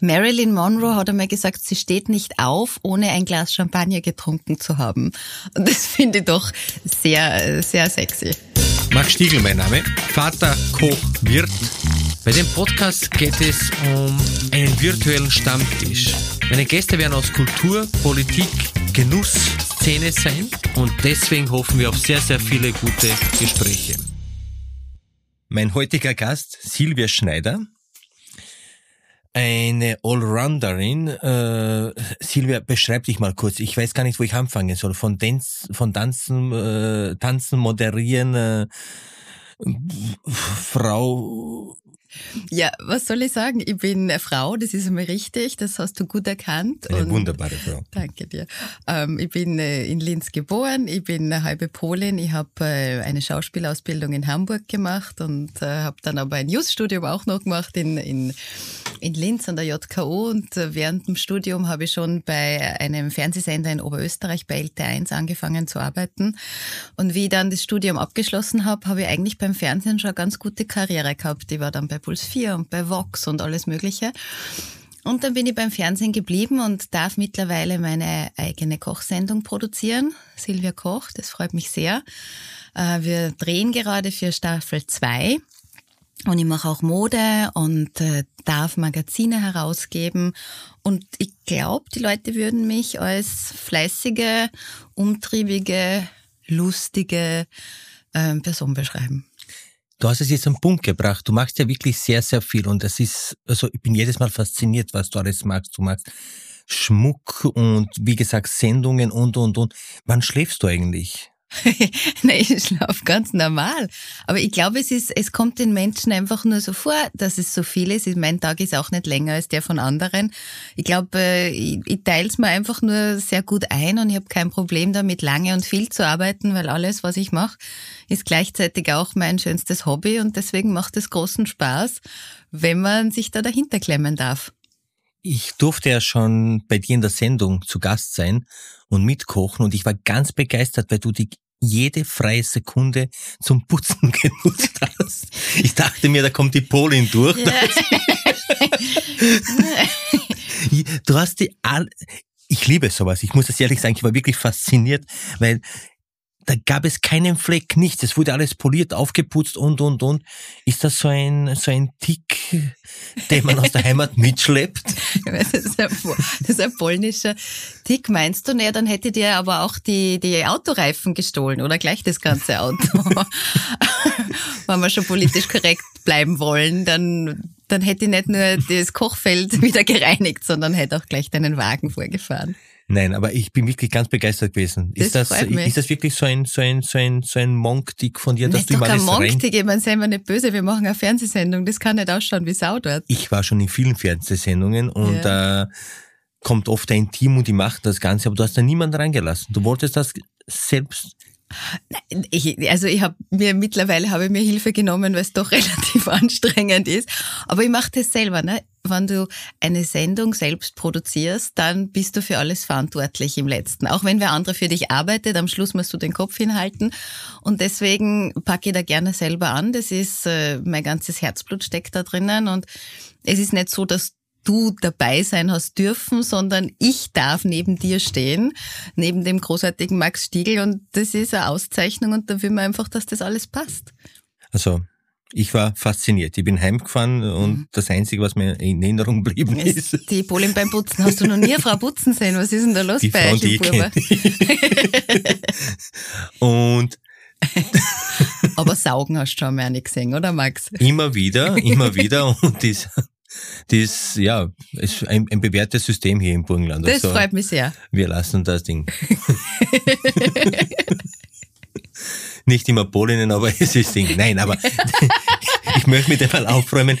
Marilyn Monroe hat einmal gesagt, sie steht nicht auf, ohne ein Glas Champagner getrunken zu haben. Und das finde ich doch sehr, sehr sexy. Max Stiegel mein Name, Vater, Koch, Wirt. Bei dem Podcast geht es um einen virtuellen Stammtisch. Meine Gäste werden aus Kultur, Politik, Genuss, Szene sein und deswegen hoffen wir auf sehr, sehr viele gute Gespräche. Mein heutiger Gast, Silvia Schneider, eine Allrounderin. Äh, Silvia, beschreib dich mal kurz. Ich weiß gar nicht, wo ich anfangen soll. Von, Dance, von Tanzen, äh, Tanzen, Moderieren, äh, Frau, ja, was soll ich sagen? Ich bin eine Frau, das ist einmal richtig, das hast du gut erkannt. Eine wunderbare Frau. Danke dir. Ähm, ich bin äh, in Linz geboren, ich bin eine halbe Polin, ich habe äh, eine Schauspielausbildung in Hamburg gemacht und äh, habe dann aber ein Just-Studium auch noch gemacht in, in, in Linz an der JKO und äh, während dem Studium habe ich schon bei einem Fernsehsender in Oberösterreich bei LT1 angefangen zu arbeiten und wie ich dann das Studium abgeschlossen habe, habe ich eigentlich beim Fernsehen schon eine ganz gute Karriere gehabt. Ich war dann bei bei Puls 4 und bei Vox und alles Mögliche. Und dann bin ich beim Fernsehen geblieben und darf mittlerweile meine eigene Kochsendung produzieren. Silvia Koch, das freut mich sehr. Äh, wir drehen gerade für Staffel 2. Und ich mache auch Mode und äh, darf Magazine herausgeben. Und ich glaube, die Leute würden mich als fleißige, umtriebige, lustige äh, Person beschreiben. Du hast es jetzt am Punkt gebracht. Du machst ja wirklich sehr, sehr viel und das ist, also ich bin jedes Mal fasziniert, was du alles machst. Du machst Schmuck und wie gesagt Sendungen und und und. Wann schläfst du eigentlich? Nein, ich schlafe ganz normal. Aber ich glaube, es ist, es kommt den Menschen einfach nur so vor, dass es so viel ist. Mein Tag ist auch nicht länger als der von anderen. Ich glaube, äh, ich, ich teile es mir einfach nur sehr gut ein und ich habe kein Problem damit, lange und viel zu arbeiten, weil alles, was ich mache, ist gleichzeitig auch mein schönstes Hobby und deswegen macht es großen Spaß, wenn man sich da dahinter klemmen darf. Ich durfte ja schon bei dir in der Sendung zu Gast sein und mitkochen und ich war ganz begeistert, weil du die jede freie Sekunde zum Putzen genutzt hast. Ich dachte mir, da kommt die Polin durch. Ja. du hast die ich liebe sowas. Ich muss das ehrlich sagen, ich war wirklich fasziniert, weil da gab es keinen Fleck, nichts. Es wurde alles poliert, aufgeputzt und, und, und. Ist das so ein, so ein Tick, den man aus der Heimat mitschleppt? Das ist, ein, das ist ein polnischer Tick, meinst du? Naja, dann hätte dir aber auch die, die Autoreifen gestohlen oder gleich das ganze Auto. Wenn wir schon politisch korrekt bleiben wollen, dann, dann hätte ich nicht nur das Kochfeld wieder gereinigt, sondern hätte auch gleich deinen Wagen vorgefahren. Nein, aber ich bin wirklich ganz begeistert gewesen. Das ist das, ist das wirklich so ein, so ein, so ein, so ein Monk-Tick von dir, dass das du immer alles Monk-Tick, ich meine, seien wir nicht böse, wir machen eine Fernsehsendung, das kann nicht ausschauen wie Sau dort. Ich war schon in vielen Fernsehsendungen und ja. äh, kommt oft ein Team und die macht das Ganze, aber du hast da niemanden reingelassen. Du wolltest das selbst ich, also ich habe mir mittlerweile habe ich mir Hilfe genommen, weil es doch relativ anstrengend ist. Aber ich mache das selber. Ne? Wenn du eine Sendung selbst produzierst, dann bist du für alles verantwortlich im Letzten. Auch wenn wer andere für dich arbeitet, am Schluss musst du den Kopf hinhalten. Und deswegen packe ich da gerne selber an. Das ist äh, mein ganzes Herzblut steckt da drinnen und es ist nicht so, dass du dabei sein hast dürfen, sondern ich darf neben dir stehen, neben dem großartigen Max Stiegel und das ist eine Auszeichnung und da will man einfach, dass das alles passt. Also ich war fasziniert. Ich bin heimgefahren und mhm. das Einzige, was mir in Erinnerung geblieben ist. ist die Polin beim Putzen. Hast du noch nie eine Frau putzen sehen? Was ist denn da los die bei euch, die ich Und Aber saugen hast du schon mal nicht gesehen, oder Max? Immer wieder, immer wieder. Und das das, ja, ist ein, ein bewährtes System hier im Burgenland. Das also, freut mich sehr. Wir lassen das Ding. Nicht immer Polinnen, aber es ist Ding. Nein, aber ich möchte mit dem mal aufräumen.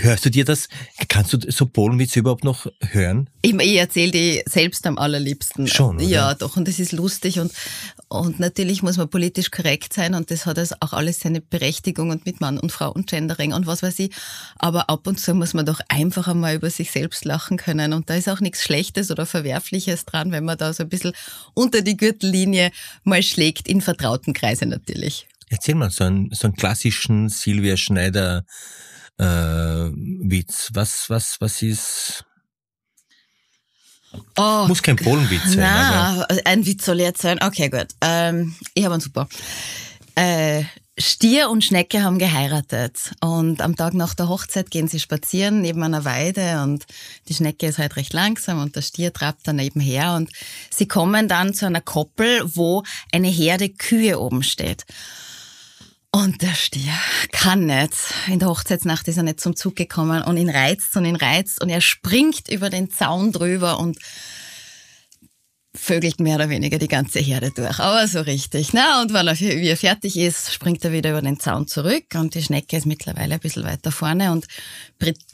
Hörst du dir das? Kannst du so Polenwitze überhaupt noch hören? Ich, ich erzähle die selbst am allerliebsten. Schon, oder? Ja, doch. Und das ist lustig. Und, und natürlich muss man politisch korrekt sein. Und das hat also auch alles seine Berechtigung und mit Mann und Frau und Gendering und was weiß ich. Aber ab und zu muss man doch einfach einmal über sich selbst lachen können. Und da ist auch nichts Schlechtes oder Verwerfliches dran, wenn man da so ein bisschen unter die Gürtellinie mal schlägt, in vertrauten Kreisen natürlich. Erzähl mal so einen, so einen klassischen Silvia Schneider äh, Witz. Was, was, was ist? Oh, Muss kein Polenwitz sein. aber- Na, ein Witz soll jetzt sein. Okay, gut. Ähm, ich habe einen super. Äh, Stier und Schnecke haben geheiratet und am Tag nach der Hochzeit gehen sie spazieren neben einer Weide und die Schnecke ist halt recht langsam und der Stier trabt daneben her und sie kommen dann zu einer Koppel, wo eine Herde Kühe oben steht. Und der Stier kann nicht. In der Hochzeitsnacht ist er nicht zum Zug gekommen und ihn reizt und ihn reizt und er springt über den Zaun drüber und vögelt mehr oder weniger die ganze Herde durch. Aber so richtig. Na, und weil er, wie er fertig ist, springt er wieder über den Zaun zurück und die Schnecke ist mittlerweile ein bisschen weiter vorne und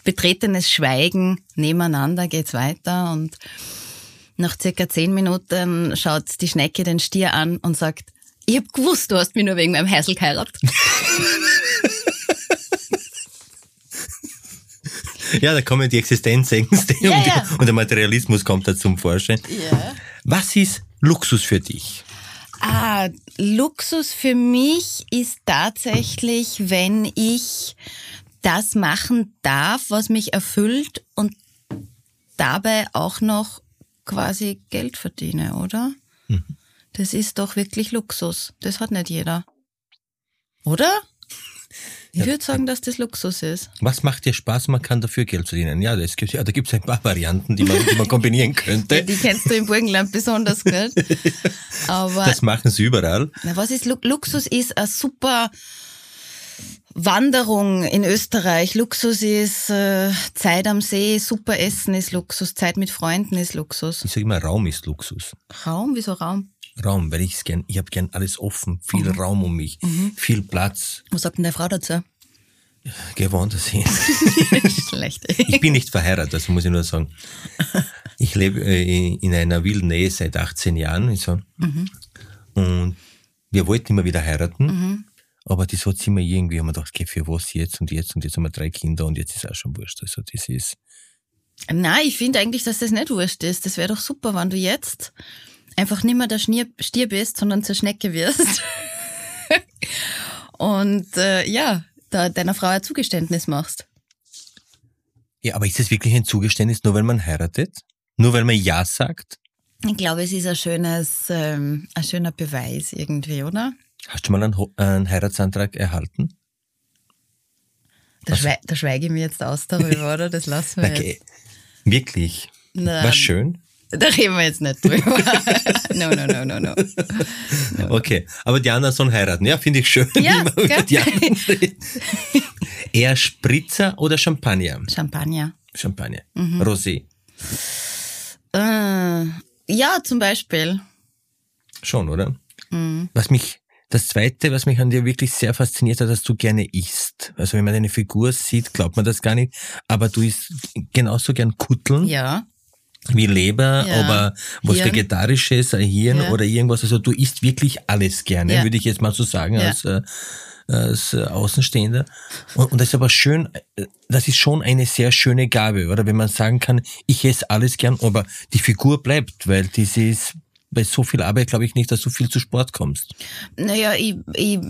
betretenes Schweigen nebeneinander geht's weiter und nach circa zehn Minuten schaut die Schnecke den Stier an und sagt, ich hab gewusst, du hast mich nur wegen meinem Häsel geheiratet. Ja, da kommen die Existenzängste Ja, und, ja. und der Materialismus kommt da zum Vorschein. Ja. Was ist Luxus für dich? Ah, Luxus für mich ist tatsächlich, wenn ich das machen darf, was mich erfüllt und dabei auch noch quasi Geld verdiene, oder? Das ist doch wirklich Luxus. Das hat nicht jeder. Oder? Ich würde sagen, dass das Luxus ist. Was macht dir Spaß? Man kann dafür Geld verdienen. Ja, das gibt, ja da gibt es ein paar Varianten, die man, die man kombinieren könnte. Die kennst du im Burgenland besonders gut. Aber Das machen sie überall. Na, was ist Lu Luxus? Ist eine super Wanderung in Österreich. Luxus ist äh, Zeit am See, super Essen ist Luxus, Zeit mit Freunden ist Luxus. Ich sage immer, Raum ist Luxus. Raum, wieso Raum? Raum, weil ich gern, ich habe gern alles offen, viel Mhm. Raum um mich, viel Platz. Was sagt denn der Frau dazu? Geh woanders hin. Schlecht. Ich bin nicht verheiratet, das muss ich nur sagen. Ich lebe äh, in einer wilden Ehe seit 18 Jahren. So. Und wir wollten immer wieder heiraten. Aber das hat immer irgendwie, haben wir gedacht, okay, für was jetzt und jetzt und jetzt haben wir drei Kinder und jetzt ist auch schon wurscht. Also das ist, Nein, ich finde eigentlich, dass das nicht wurscht ist. Das wäre doch super, wenn du jetzt einfach nicht mehr der Schnier, Stier bist, sondern zur Schnecke wirst. Und äh, ja, da deiner Frau ein Zugeständnis machst. ja, aber ist das wirklich ein Zugeständnis, nur weil man heiratet? Nur weil man Ja sagt? Ich glaube, es ist ein schönes, ähm, ein schöner Beweis irgendwie, oder? Hast du mal einen, einen Heiratsantrag erhalten? Da, schwei da schweige ich mir jetzt aus darüber, oder? Das lassen wir Okay. Wirklich? Na, War schön? Da reden wir jetzt nicht drüber. no, no, no, no, no. Okay, aber die anderen sollen heiraten. Ja, finde ich schön. Ja. Eher Spritzer oder Champagner? Champagner. Champagner. Mhm. Rosé. Äh, ja, zum Beispiel. Schon, oder? Mhm. Was mich, das zweite, was mich an dir wirklich sehr fasziniert hat, dass du gerne isst. Also wenn man deine Figur sieht, glaubt man das gar nicht. Aber du isst genauso gern Kutteln Ja. Wie Leber, Ja. aber was Hirn. Vegetarisches, ein Hirn Ja. oder irgendwas. Also du isst wirklich alles gerne, Ja. würde ich jetzt mal so sagen, als, äh, als äh, Außenstehender. Und, und das ist aber schön, äh, das ist schon eine sehr schöne Gabe, oder? Wenn man sagen kann, ich esse alles gern, aber die Figur bleibt, weil das ist bei so viel Arbeit, glaube ich nicht, dass du viel zu Sport kommst. Naja, ich, ich,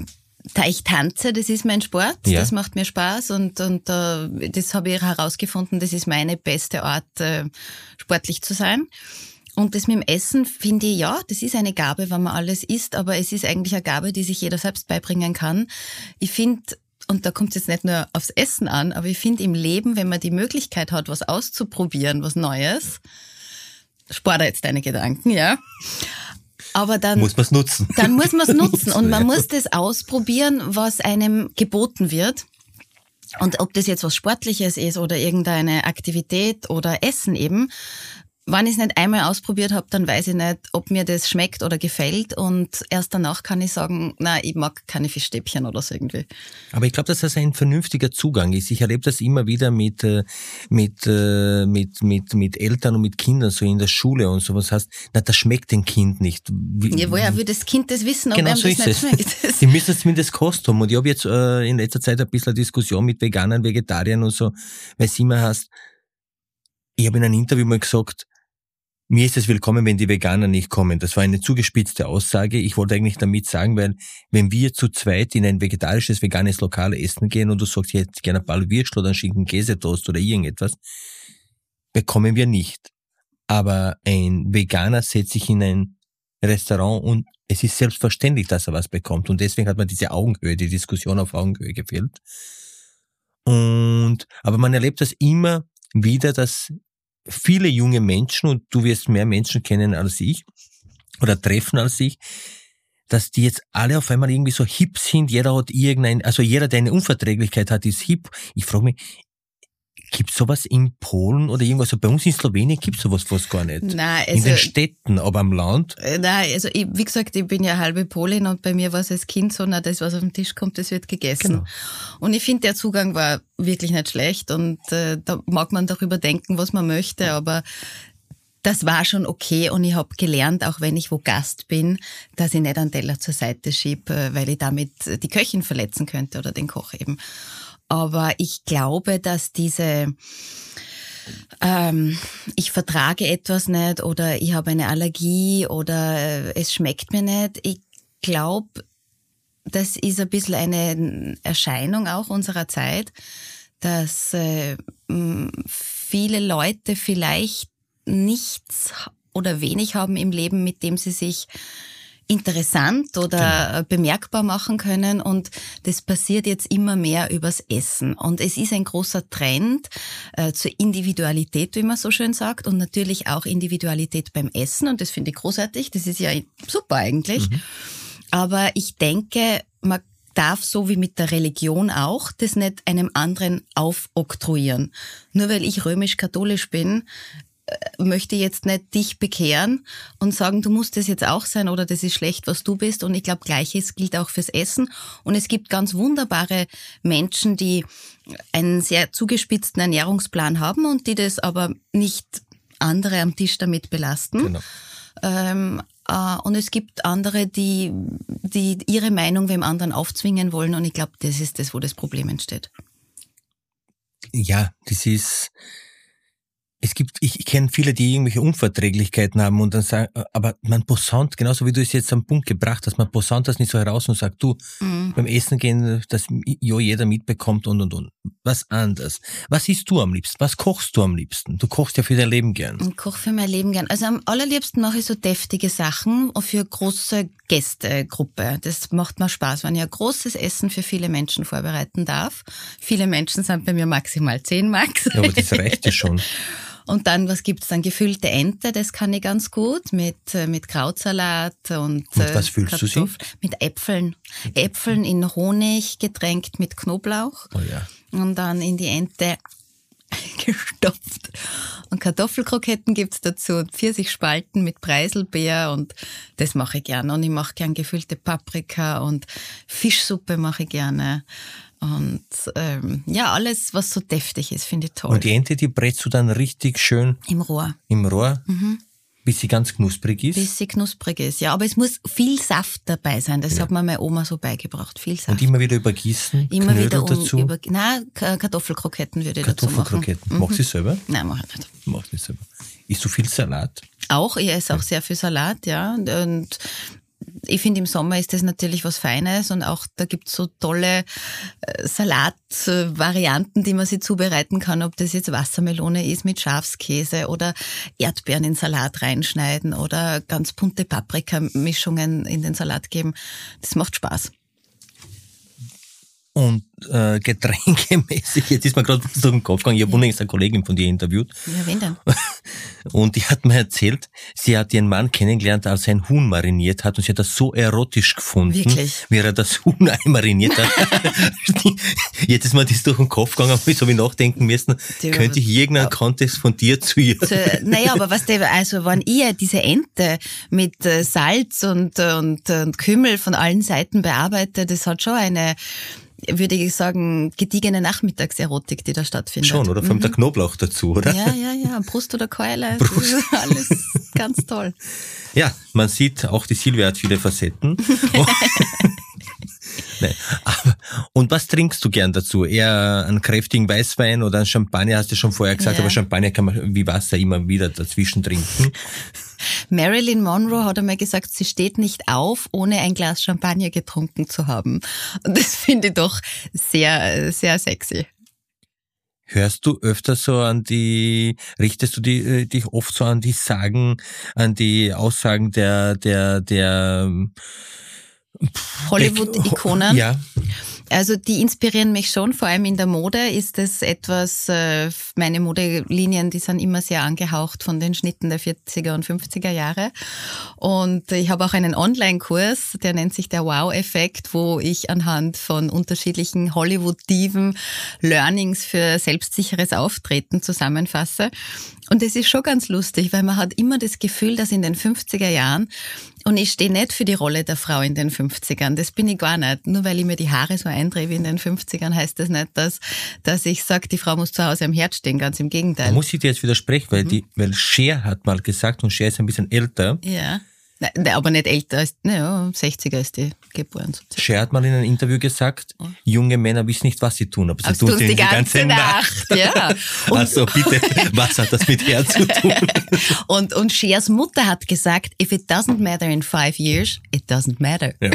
ich tanze, das ist mein Sport, Ja. das macht mir Spaß und, und äh, das habe ich herausgefunden, das ist meine beste Art, äh, sportlich zu sein. Und das mit dem Essen finde ich, ja, das ist eine Gabe, wenn man alles isst, aber es ist eigentlich eine Gabe, die sich jeder selbst beibringen kann. Ich finde, und da kommt es jetzt nicht nur aufs Essen an, aber ich finde im Leben, wenn man die Möglichkeit hat, was auszuprobieren, was Neues, spare jetzt deine Gedanken, ja. Aber dann Muss man es nutzen. dann muss man es nutzen und man muss das ausprobieren, was einem geboten wird. Und ob das jetzt was Sportliches ist oder irgendeine Aktivität oder Essen eben, wenn ich es nicht einmal ausprobiert habe, dann weiß ich nicht, ob mir das schmeckt oder gefällt. Und erst danach kann ich sagen, na, ich mag keine Fischstäbchen oder so irgendwie. Aber ich glaube, dass das ein vernünftiger Zugang ist. Ich erlebe das immer wieder mit, äh, mit, äh, mit, mit, mit Eltern und mit Kindern, so in der Schule und sowas heißt, na, das schmeckt dem Kind nicht. Wie, Ja, woher will das Kind das wissen, ob Genau so das ist nicht es. schmeckt? Die müssen es zumindest kosten. Und ich habe jetzt äh, in letzter Zeit ein bisschen eine Diskussion mit Veganern, Vegetariern und so, weil es immer heißt, ich habe in einem Interview mal gesagt, mir ist es willkommen, wenn die Veganer nicht kommen. Das war eine zugespitzte Aussage. Ich wollte eigentlich damit sagen, weil wenn wir zu zweit in ein vegetarisches, veganes Lokal essen gehen und du sagst, ich hätte gerne paar Würstel oder einen Schinken Käsetoast oder irgendetwas, bekommen wir nicht. Aber ein Veganer setzt sich in ein Restaurant und es ist selbstverständlich, dass er was bekommt. Und deswegen hat man diese Augenhöhe, die Diskussion auf Augenhöhe gefehlt. Und, aber man erlebt das immer wieder, dass viele junge Menschen, und du wirst mehr Menschen kennen als ich, oder treffen als ich, dass die jetzt alle auf einmal irgendwie so hip sind, jeder hat irgendein, also jeder, der eine Unverträglichkeit hat, ist hip. Ich frage mich, Gibt sowas in Polen oder irgendwas? Also bei uns in Slowenien gibt sowas fast gar nicht. Nein, also, in den Städten, aber am Land? Äh, nein, also ich, wie gesagt, ich bin ja halbe Polin und bei mir war es als Kind so, na, das, was auf den Tisch kommt, das wird gegessen. Genau. Und ich finde, der Zugang war wirklich nicht schlecht und äh, da mag man darüber denken, was man möchte, aber das war schon okay und ich habe gelernt, auch wenn ich wo Gast bin, dass ich nicht einen Teller zur Seite schiebe, äh, weil ich damit die Köchin verletzen könnte oder den Koch eben. Aber ich glaube, dass diese ähm, ich vertrage etwas nicht oder ich habe eine Allergie oder äh, es schmeckt mir nicht. Ich glaube, das ist ein bisschen eine Erscheinung auch unserer Zeit, dass äh, viele Leute vielleicht nichts oder wenig haben im Leben, mit dem sie sich interessant oder genau. bemerkbar machen können und das passiert jetzt immer mehr übers Essen und es ist ein großer Trend äh, zur Individualität, wie man so schön sagt und natürlich auch Individualität beim Essen und das finde ich großartig, das ist ja super eigentlich, mhm. aber ich denke, man darf so wie mit der Religion auch das nicht einem anderen aufoktroyieren. Nur weil ich römisch-katholisch bin, möchte jetzt nicht dich bekehren und sagen, du musst das jetzt auch sein oder das ist schlecht, was du bist. Und ich glaube, gleiches gilt auch fürs Essen. Und es gibt ganz wunderbare Menschen, die einen sehr zugespitzten Ernährungsplan haben und die das aber nicht andere am Tisch damit belasten. Genau. Ähm, äh, und es gibt andere, die, die ihre Meinung wem anderen aufzwingen wollen. Und ich glaube, das ist das, wo das Problem entsteht. Ja, das ist, es gibt, ich, ich kenne viele, die irgendwelche Unverträglichkeiten haben und dann sagen, äh, aber man posaunt, genauso wie du es jetzt am Punkt gebracht hast, man posaunt das nicht so heraus und sagt, du, mhm. beim Essen gehen, dass jo jeder mitbekommt und und und. Was anders. Was isst du am liebsten? Was kochst du am liebsten? Du kochst ja für dein Leben gern. Ich koche für mein Leben gern. Also am allerliebsten mache ich so deftige Sachen für große Gästegruppe. Das macht mir Spaß, wenn ich ein großes Essen für viele Menschen vorbereiten darf. Viele Menschen sind bei mir maximal zehn Max. Ja, aber das reicht ja schon. Und dann, was gibt's dann? Gefüllte Ente, das kann ich ganz gut mit, äh, mit Krautsalat und. Und was äh, füllst Kartoffel, du sie? Mit Äpfeln. Äpfeln in Honig getränkt mit Knoblauch. Oh ja. Und dann in die Ente gestopft. Und Kartoffelkroketten gibt's dazu und Pfirsichspalten mit Preiselbeer und das mache ich gerne. Und ich mache gern gefüllte Paprika und Fischsuppe mache ich gerne. Und ähm, ja, alles, was so deftig ist, finde ich toll. Und die Ente, die brätst du dann richtig schön im Rohr. Im Rohr? Mhm. Bis sie ganz knusprig ist? Bis sie knusprig ist, ja. Aber es muss viel Saft dabei sein. Das ja. hat mir meine Oma so beigebracht. Viel Saft. Und immer wieder übergießen? Immer Knödel wieder um, dazu? Über, nein, Kartoffelkroketten würde ich dazu machen. Kartoffelkroketten. Mhm. Machst du sie selber? Nein, mach ich nicht. Mach ich nicht selber. Isst du viel Salat? Auch, ich esse auch sehr viel Salat, ja. Und ich finde, im Sommer ist das natürlich was Feines und auch da gibt's so tolle äh, Salatvarianten, die man sich zubereiten kann, ob das jetzt Wassermelone ist mit Schafskäse oder Erdbeeren in Salat reinschneiden oder ganz bunte Paprikamischungen in den Salat geben. Das macht Spaß. Und äh, getränkemäßig, jetzt ist mir gerade so im Kopf gegangen, ich habe ja. unlängst eine Kollegin von dir interviewt. Ja, wen denn? Und die hat mir erzählt, sie hat ihren Mann kennengelernt, als er ein Huhn mariniert hat und sie hat das so erotisch gefunden, Wirklich? wie er das Huhn mariniert hat. jetzt ist mir das durch den Kopf gegangen, so wie nachdenken müssen, die könnte ich irgendeinen Kontext von dir zu ihr. Zu, naja, aber was der, also wenn ihr diese Ente mit äh, Salz und, und, und Kümmel von allen Seiten bearbeite, das hat schon eine würde ich sagen, gediegene Nachmittagserotik, die da stattfindet. Schon, oder? Vor allem mhm. der Knoblauch dazu, oder? Ja, ja, ja. Brust oder Keule. Brust. alles ganz toll. Ja, man sieht, auch die Silvia hat viele Facetten. Nein, aber, Und was trinkst du gern dazu? Eher einen kräftigen Weißwein oder einen Champagner, hast du schon vorher gesagt, Ja. aber Champagner kann man wie Wasser immer wieder dazwischen trinken. Marilyn Monroe hat einmal gesagt, sie steht nicht auf, ohne ein Glas Champagner getrunken zu haben. Und das finde ich doch sehr, sehr sexy. Hörst du öfter so an die, richtest du die, äh, dich oft so an die Sagen, an die Aussagen der, der, der ähm, Hollywood-Ikonen. Ja, Also die inspirieren mich schon, vor allem in der Mode ist es etwas, äh, meine Modelinien, die sind immer sehr angehaucht von den Schnitten der 40er und 50er Jahre. Und ich habe auch einen Online-Kurs, der nennt sich der Wow-Effekt, wo ich anhand von unterschiedlichen Hollywood-Diven Learnings für selbstsicheres Auftreten zusammenfasse. Und es ist schon ganz lustig, weil man hat immer das Gefühl, dass in den 50er Jahren und ich stehe nicht für die Rolle der Frau in den 50ern. Das bin ich gar nicht. Nur weil ich mir die Haare so eindrehe wie in den 50ern, heißt das nicht, dass, dass ich sage, die Frau muss zu Hause am Herd stehen. Ganz im da Gegenteil. muss ich dir jetzt widersprechen, weil die, weil Cher hat mal gesagt, und Cher ist ein bisschen älter, Ja. Nein, aber nicht älter als, naja, 60er ist die geboren. So. Cher hat mal in einem Interview gesagt, junge Männer wissen nicht, was sie tun, aber sie Aber tun es die ganze Nacht. Ja. Und, Also bitte, was hat das mit Herz zu tun? und, und Shers Mutter hat gesagt, if it doesn't matter in five years, it doesn't matter. Ja.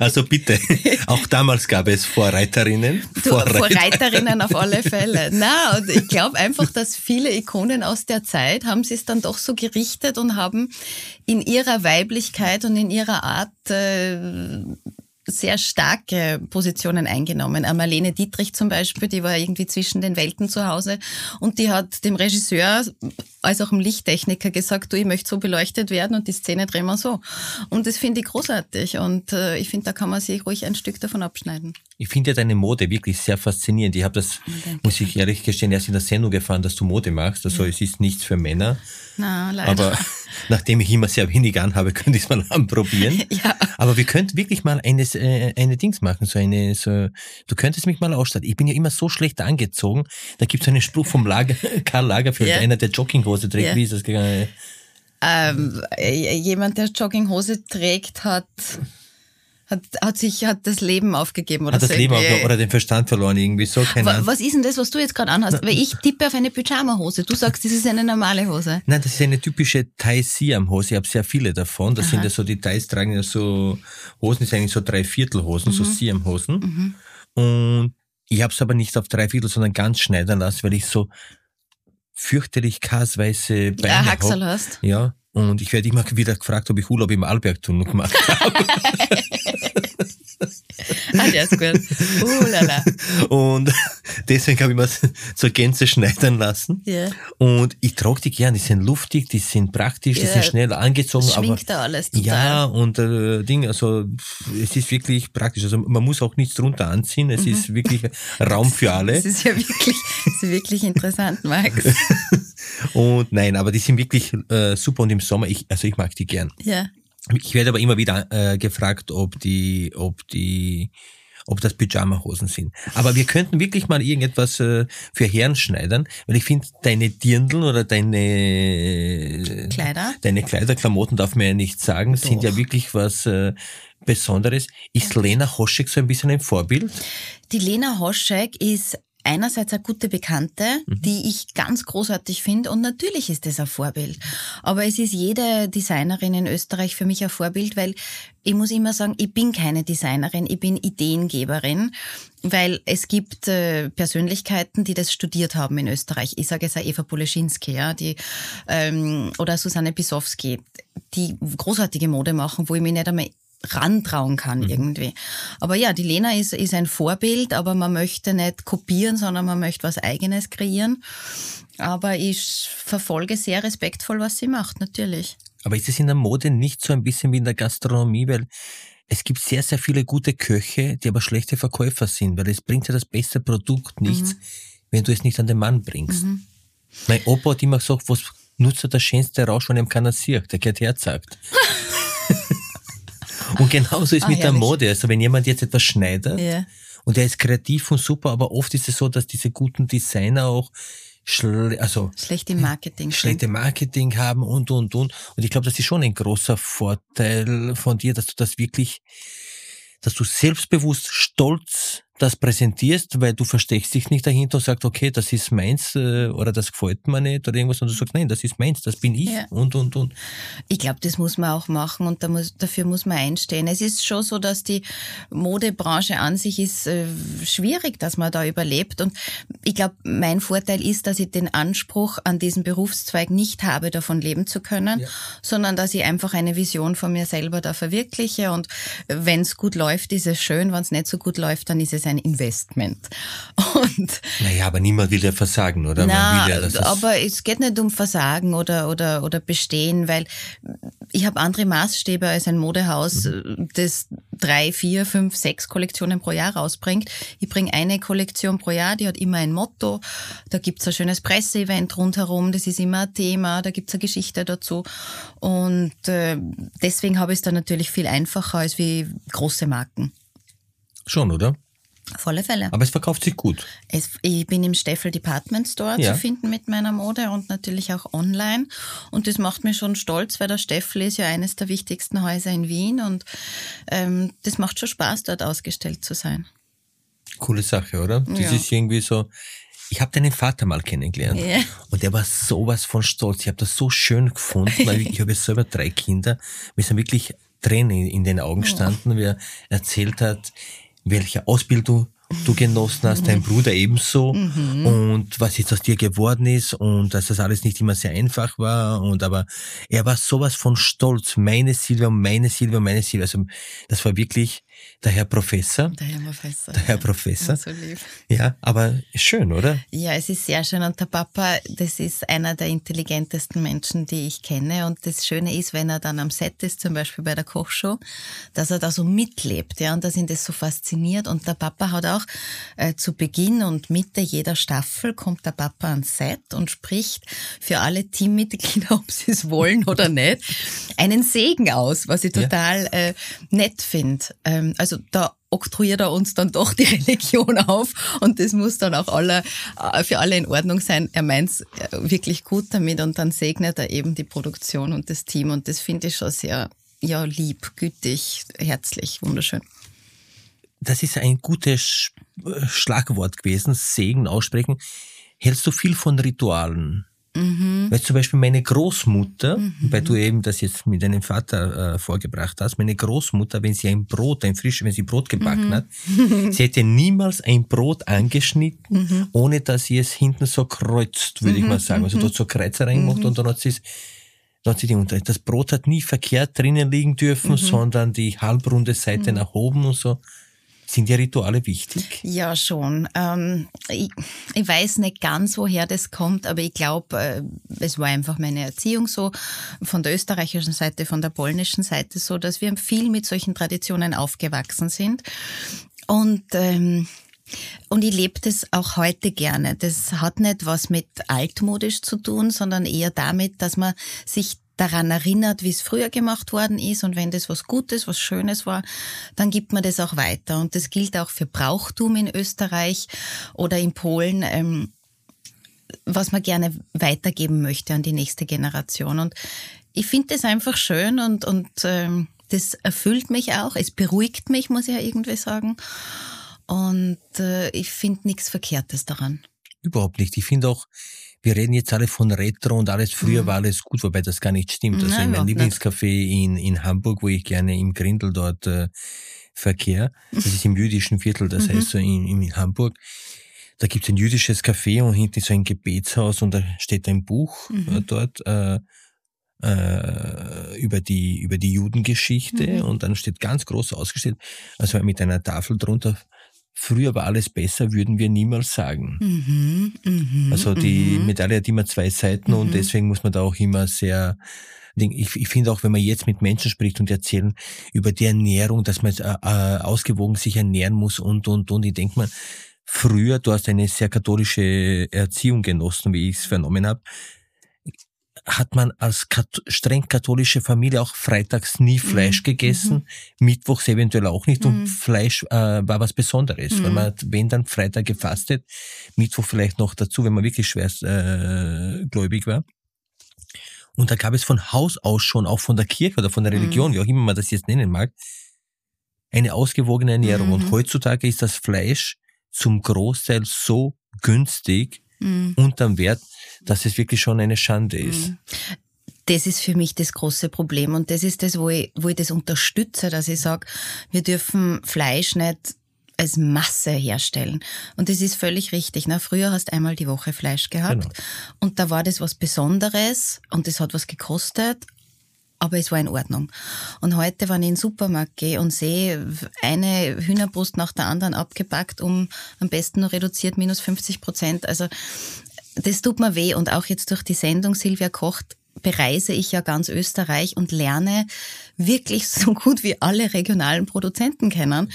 Also bitte, auch damals gab es Vorreiterinnen. Du, Vorreiterinnen auf alle Fälle. Na, und ich glaube einfach, dass viele Ikonen aus der Zeit haben sich dann doch so gerichtet und haben in ihrer Weiblichkeit und in ihrer Art äh, sehr starke Positionen eingenommen. Eine Marlene Dietrich zum Beispiel, die war irgendwie zwischen den Welten zu Hause und die hat dem Regisseur als auch dem Lichttechniker gesagt, du, ich möchte so beleuchtet werden und die Szene drehen wir so. Und das finde ich großartig und äh, ich finde, da kann man sich ruhig ein Stück davon abschneiden. Ich finde ja deine Mode wirklich sehr faszinierend. Ich habe das, danke. muss ich ehrlich gestehen, erst in der Sendung erfahren, dass du Mode machst. Also es ist nichts für Männer. Na, leider. Aber nachdem ich immer sehr wenig anhabe, könnte ich es mal anprobieren. Ja. Aber wir könnten wirklich mal eine, äh, eine Dings machen, so eine, so, du könntest mich mal ausstatten. Ich bin ja immer so schlecht angezogen. Da gibt es einen Spruch vom Lager, Karl Lagerfeld, Ja. einer, der Jogginghose trägt. Ja. Wie ist das gegangen? Ähm, äh, jemand, der Jogginghose trägt, hat, hat, hat sich, hat das Leben aufgegeben oder Hat das so. Leben irgendwie. oder den Verstand verloren irgendwie so, keine Wa- Ahnung. Was ist denn das, was du jetzt gerade anhast? Weil ich tippe auf eine Pyjama-Hose. Du sagst, das ist eine normale Hose. Nein, das ist eine typische Thai Siam Hose. Ich habe sehr viele davon. Das sind ja so, die Thais tragen ja so Hosen, das sind eigentlich so Dreiviertelhosen, Mhm. so Siam Hosen. Und ich habe es aber nicht auf Dreiviertel, sondern ganz schneidern lassen, weil ich so fürchterlich kasweiße Beine Ja, Haxel hast. Ja, und ich werde immer wieder gefragt, ob ich Urlaub im Albergtunnel gemacht habe. Ah, der ist gut. Uh, lala. und deswegen habe ich mir zur Gänze schneidern lassen. Ja. Und ich trage die gern, die sind luftig, die sind praktisch, die Ja. sind schnell angezogen. Das aber schwingt da alles total. Ja, und äh, Ding, also es ist wirklich praktisch. Also man muss auch nichts drunter anziehen. Es ist wirklich Raum für alle. Mhm. Das ist ja wirklich, das ist wirklich interessant, Max. Und nein, aber die sind wirklich äh, super und im Sommer, ich, also ich mag die gern. Ja. Ich werde aber immer wieder äh, gefragt, ob die, ob die, ob das Pyjama-Hosen sind. Aber wir könnten wirklich mal irgendetwas äh, für Herren schneidern, weil ich finde, deine Dirndl oder deine Kleider? deine Kleiderklamotten darf man ja nicht sagen, sind ja wirklich was äh, Besonderes. Ist Lena Hoschek so ein bisschen ein Vorbild? Die Lena Hoschek ist einerseits eine gute Bekannte, Mhm. die ich ganz großartig finde und natürlich ist es ein Vorbild. Aber es ist jede Designerin in Österreich für mich ein Vorbild, weil ich muss immer sagen, ich bin keine Designerin, ich bin Ideengeberin, weil es gibt äh, Persönlichkeiten, die das studiert haben in Österreich. Ich sage jetzt auch Eva Poleschinski, ja, die ähm, oder Susanne Pisowski, die großartige Mode machen, wo ich mich nicht einmal rantrauen kann irgendwie. Aber ja, die Lena ist, ist ein Vorbild, aber man möchte nicht kopieren, sondern man möchte was Eigenes kreieren. Aber ich verfolge sehr respektvoll, was sie macht, natürlich. Aber ist es in der Mode nicht so ein bisschen wie in der Gastronomie, weil es gibt sehr, sehr viele gute Köche, die aber schlechte Verkäufer sind, weil es bringt ja das beste Produkt nichts, wenn du es nicht an den Mann bringst. Mein Opa hat immer gesagt, was nutzt er das schönste Rausch, wenn ihm keiner sieht, der geht herzagt. und genauso ist Ah, mit der herrlich. Mode. Also wenn jemand jetzt etwas schneidet, Ja. und der ist kreativ und super, aber oft ist es so, dass diese guten Designer auch schle also Schlecht im Marketing. schlechte Marketing haben und, und, und. Und ich glaube, das ist schon ein großer Vorteil von dir, dass du das wirklich, dass du selbstbewusst, stolz das präsentierst, weil du versteckst dich nicht dahinter und sagst, okay, das ist meins äh, oder das gefällt mir nicht oder irgendwas und du sagst, nein, das ist meins, das bin ich Ja. und und und. Ich glaube, das muss man auch machen und da muss, dafür muss man einstehen. Es ist schon so, dass die Modebranche an sich ist äh, schwierig, dass man da überlebt. Und ich glaube, mein Vorteil ist, dass ich den Anspruch an diesen Berufszweig nicht habe, davon leben zu können, sondern dass ich einfach eine Vision von mir selber da verwirkliche. Und wenn es gut läuft, ist es schön. Wenn es nicht so gut läuft, dann ist es ein Investment. Und Naja, aber niemand will ja versagen, oder? Na, ja, es- aber es geht nicht um Versagen oder, oder, oder Bestehen, weil ich habe andere Maßstäbe als ein Modehaus, Mhm. das drei, vier, fünf, sechs Kollektionen pro Jahr rausbringt. Ich bringe eine Kollektion pro Jahr, die hat immer ein Motto. Da gibt's ein schönes Presseevent rundherum, das ist immer ein Thema, da gibt's eine Geschichte dazu. Und äh, deswegen habe ich es dann natürlich viel einfacher als wie große Marken. Schon, oder? Alle Fälle. Aber es verkauft sich gut. Es, ich bin im Steffel Department Store Ja. zu finden mit meiner Mode und natürlich auch online. Und das macht mich schon stolz, weil der Steffel ist ja eines der wichtigsten Häuser in Wien und ähm, das macht schon Spaß, dort ausgestellt zu sein. Coole Sache, oder? Das Ja. ist irgendwie so. Ich habe deinen Vater mal kennengelernt Ja. und der war sowas von stolz. Ich habe das so schön gefunden, weil ich habe ja selber drei Kinder. Mir sind wirklich Tränen in den Augen gestanden, wie er erzählt hat, welche Ausbildung du genossen hast, dein Bruder ebenso. Und was jetzt aus dir geworden ist und dass das alles nicht immer sehr einfach war und aber er war sowas von stolz, meine Silvia, meine Silvia, meine Silvia. Also das war wirklich der Herr Professor, Der Herr Professor. der Herr Professor. So lieb. Ja, aber schön, oder? Ja, es ist sehr schön. Und der Papa, das ist einer der intelligentesten Menschen, die ich kenne. Und das Schöne ist, wenn er dann am Set ist, zum Beispiel bei der Kochshow, dass er da so mitlebt, ja, und dass ihn das so fasziniert. Und der Papa hat auch äh, zu Beginn und Mitte jeder Staffel kommt der Papa ans Set und spricht für alle Teammitglieder, ob sie es wollen oder nicht, einen Segen aus, was ich Ja. total äh, nett finde. Ähm, also da oktroyiert er uns dann doch die Religion auf und das muss dann auch alle, äh, für alle in Ordnung sein. Er meint's äh, wirklich gut damit und dann segnet er eben die Produktion und das Team und das finde ich schon sehr ja, lieb, gütig, herzlich, wunderschön. Das ist ein gutes äh, Schlagwort gewesen, Segen aussprechen. Hältst du viel von Ritualen? Weil zum Beispiel meine Großmutter, weil du eben das jetzt mit deinem Vater äh, vorgebracht hast, meine Großmutter, wenn sie ein Brot, ein frisches, wenn sie Brot gebacken hat, sie hätte niemals ein Brot angeschnitten, ohne dass sie es hinten so kreuzt, würde ich mal sagen. Also dort so Kreuze reingemacht und dann hat sie es dann hat sie die unter. Das Brot hat nie verkehrt drinnen liegen dürfen, sondern die halbrunde Seite nach oben und so. Sind die Rituale wichtig? Ja, schon. Ähm, ich, ich weiß nicht ganz, woher das kommt, aber ich glaube, äh, es war einfach meine Erziehung so, von der österreichischen Seite, von der polnischen Seite so, dass wir viel mit solchen Traditionen aufgewachsen sind. Und ähm, und ich lebe das auch heute gerne. Das hat nicht was mit altmodisch zu tun, sondern eher damit, dass man sich daran erinnert, wie es früher gemacht worden ist. Und wenn das was Gutes, was Schönes war, dann gibt man das auch weiter. Und das gilt auch für Brauchtum in Österreich oder in Polen. Ähm, was man gerne weitergeben möchte an die nächste Generation. Und ich finde das einfach schön und, und ähm, das erfüllt mich auch. Es beruhigt mich, muss ich ja irgendwie sagen. Und äh, ich finde nichts Verkehrtes daran. Überhaupt nicht. Ich finde auch, wir reden jetzt alle von Retro und alles früher war alles gut, wobei das gar nicht stimmt. Also Mhm. Nein, in meinem nicht. Lieblingscafé in, in Hamburg, wo ich gerne im Grindel dort äh, verkehr, das ist im jüdischen Viertel, das Mhm. heißt so in, in Hamburg, da gibt's ein jüdisches Café und hinten ist so ein Gebetshaus und da steht ein Buch Mhm. äh, dort äh, äh, über die über die Judengeschichte Mhm. und dann steht ganz groß ausgestellt, also mit einer Tafel drunter. Früher war alles besser, würden wir niemals sagen. Mhm, mhm, Also die mhm. Medaille hat immer zwei Seiten und Mhm. deswegen muss man da auch immer sehr ich, ich finde auch, wenn man jetzt mit Menschen spricht und erzählen über die Ernährung, dass man äh, äh, ausgewogen sich ernähren muss und, und, und. Ich denke mal, früher, du hast eine sehr katholische Erziehung genossen, wie ich es vernommen habe, hat man als kat streng katholische Familie auch freitags nie Fleisch gegessen, mittwochs eventuell auch nicht und Mhm. Fleisch äh, war was Besonderes, weil Mhm. man hat, wenn dann Freitag gefastet, Mittwoch vielleicht noch dazu, wenn man wirklich schwerst äh, gläubig war. Und da gab es von Haus aus schon, auch von der Kirche oder von der Religion, wie auch immer man das jetzt nennen mag, eine ausgewogene Ernährung. Mhm. Und heutzutage ist das Fleisch zum Großteil so günstig mhm. unterm Wert, dass es wirklich schon eine Schande ist. Mhm. Das ist für mich das große Problem und das ist das, wo ich, wo ich das unterstütze, dass ich sage, wir dürfen Fleisch nicht als Masse herstellen. Und das ist völlig richtig. Na, früher hast du einmal die Woche Fleisch gehabt genau. und da war das was Besonderes und das hat was gekostet aber es war in Ordnung. Und heute, wenn ich in den Supermarkt gehe und sehe, eine Hühnerbrust nach der anderen abgepackt, um am besten nur reduziert minus 50 Prozent, also das tut mir weh. Und auch jetzt durch die Sendung Silvia kocht, bereise ich ja ganz Österreich und lerne wirklich so gut wie alle regionalen Produzenten kennen.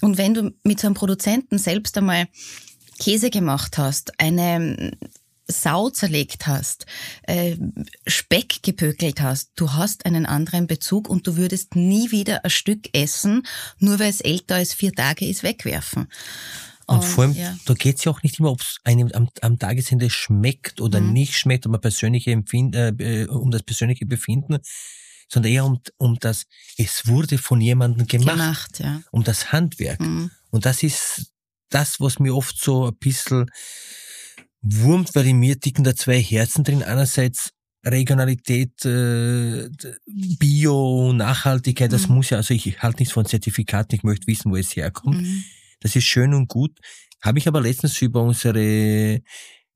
Und wenn du mit so einem Produzenten selbst einmal Käse gemacht hast, eine Sau zerlegt hast, äh, Speck gepökelt hast, du hast einen anderen Bezug und du würdest nie wieder ein Stück essen, nur weil es älter als vier Tage ist, wegwerfen. Und, vor allem, ja. da geht es ja auch nicht immer, ob es einem am, am Tagesende schmeckt oder mhm. nicht schmeckt, um, persönliche Empfind, äh, um das persönliche Befinden, sondern eher um, um das, es wurde von jemandem gemacht, gemacht ja. um das Handwerk. Mhm. Und das ist das, was mir oft so ein bisschen wurmt, weil in mir ticken da zwei Herzen drin. Einerseits Regionalität, äh, Bio, Nachhaltigkeit, das mhm. muss ja, also ich halte nichts von Zertifikaten, ich möchte wissen, wo es herkommt. Mhm. Das ist schön und gut. Habe ich aber letztens über unsere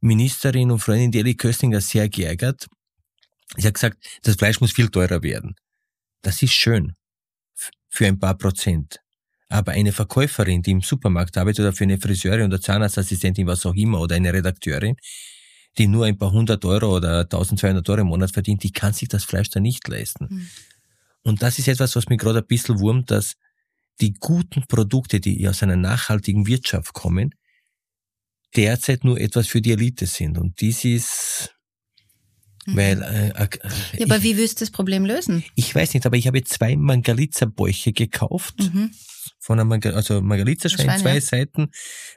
Ministerin und Freundin Deli Köstinger sehr geärgert. Sie hat gesagt, das Fleisch muss viel teurer werden. Das ist schön. Für ein paar Prozent. Aber eine Verkäuferin, die im Supermarkt arbeitet oder für eine Friseurin oder Zahnarztassistentin, was auch immer, oder eine Redakteurin, die nur ein paar hundert Euro oder 1200 Euro im Monat verdient, die kann sich das Fleisch da nicht leisten. Mhm. Und das ist etwas, was mir gerade ein bisschen wurmt, dass die guten Produkte, die aus einer nachhaltigen Wirtschaft kommen, derzeit nur etwas für die Elite sind. Und dies ist Mhm. Weil, äh, äh, ja, aber ich, wie willst du das Problem lösen? Ich weiß nicht, aber ich habe zwei Mangalitza-Bäuche gekauft. Mhm. Von einem Mangal also Mangalitza-Schwein, zwei ja. Seiten.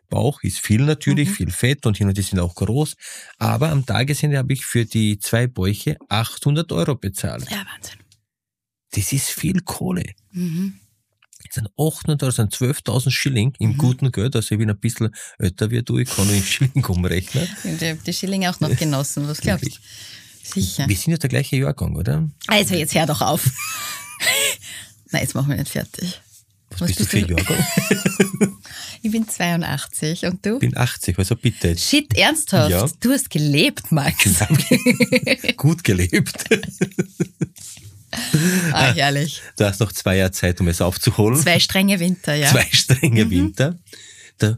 Bauch ist viel natürlich, mhm. viel Fett und hin und die sind auch groß. Aber am Tagesende habe ich für die zwei Bäuche 800 Euro bezahlt. Ja, Wahnsinn. Das ist viel Kohle. Mhm. Das sind 800 Euro, das sind 12.000 Schilling im mhm. guten Geld. Also ich bin ein bisschen älter wie du, ich kann nur in Schilling umrechnen. Ich habe die Schilling auch noch genossen, was glaubst du? Sicher. Wir sind ja der gleiche Jahrgang, oder? Also jetzt hör doch auf. Nein, jetzt machen wir nicht fertig. Was, Was bist, bist, du für Jahrgang? ich bin 82 und du? Ich bin 80, also bitte. Shit, ernsthaft? Ja. Du hast gelebt, Max. Gut gelebt. ah, herrlich. Du hast noch zwei Jahre Zeit, um es aufzuholen. Zwei strenge Winter, ja. Zwei strenge mhm. Winter.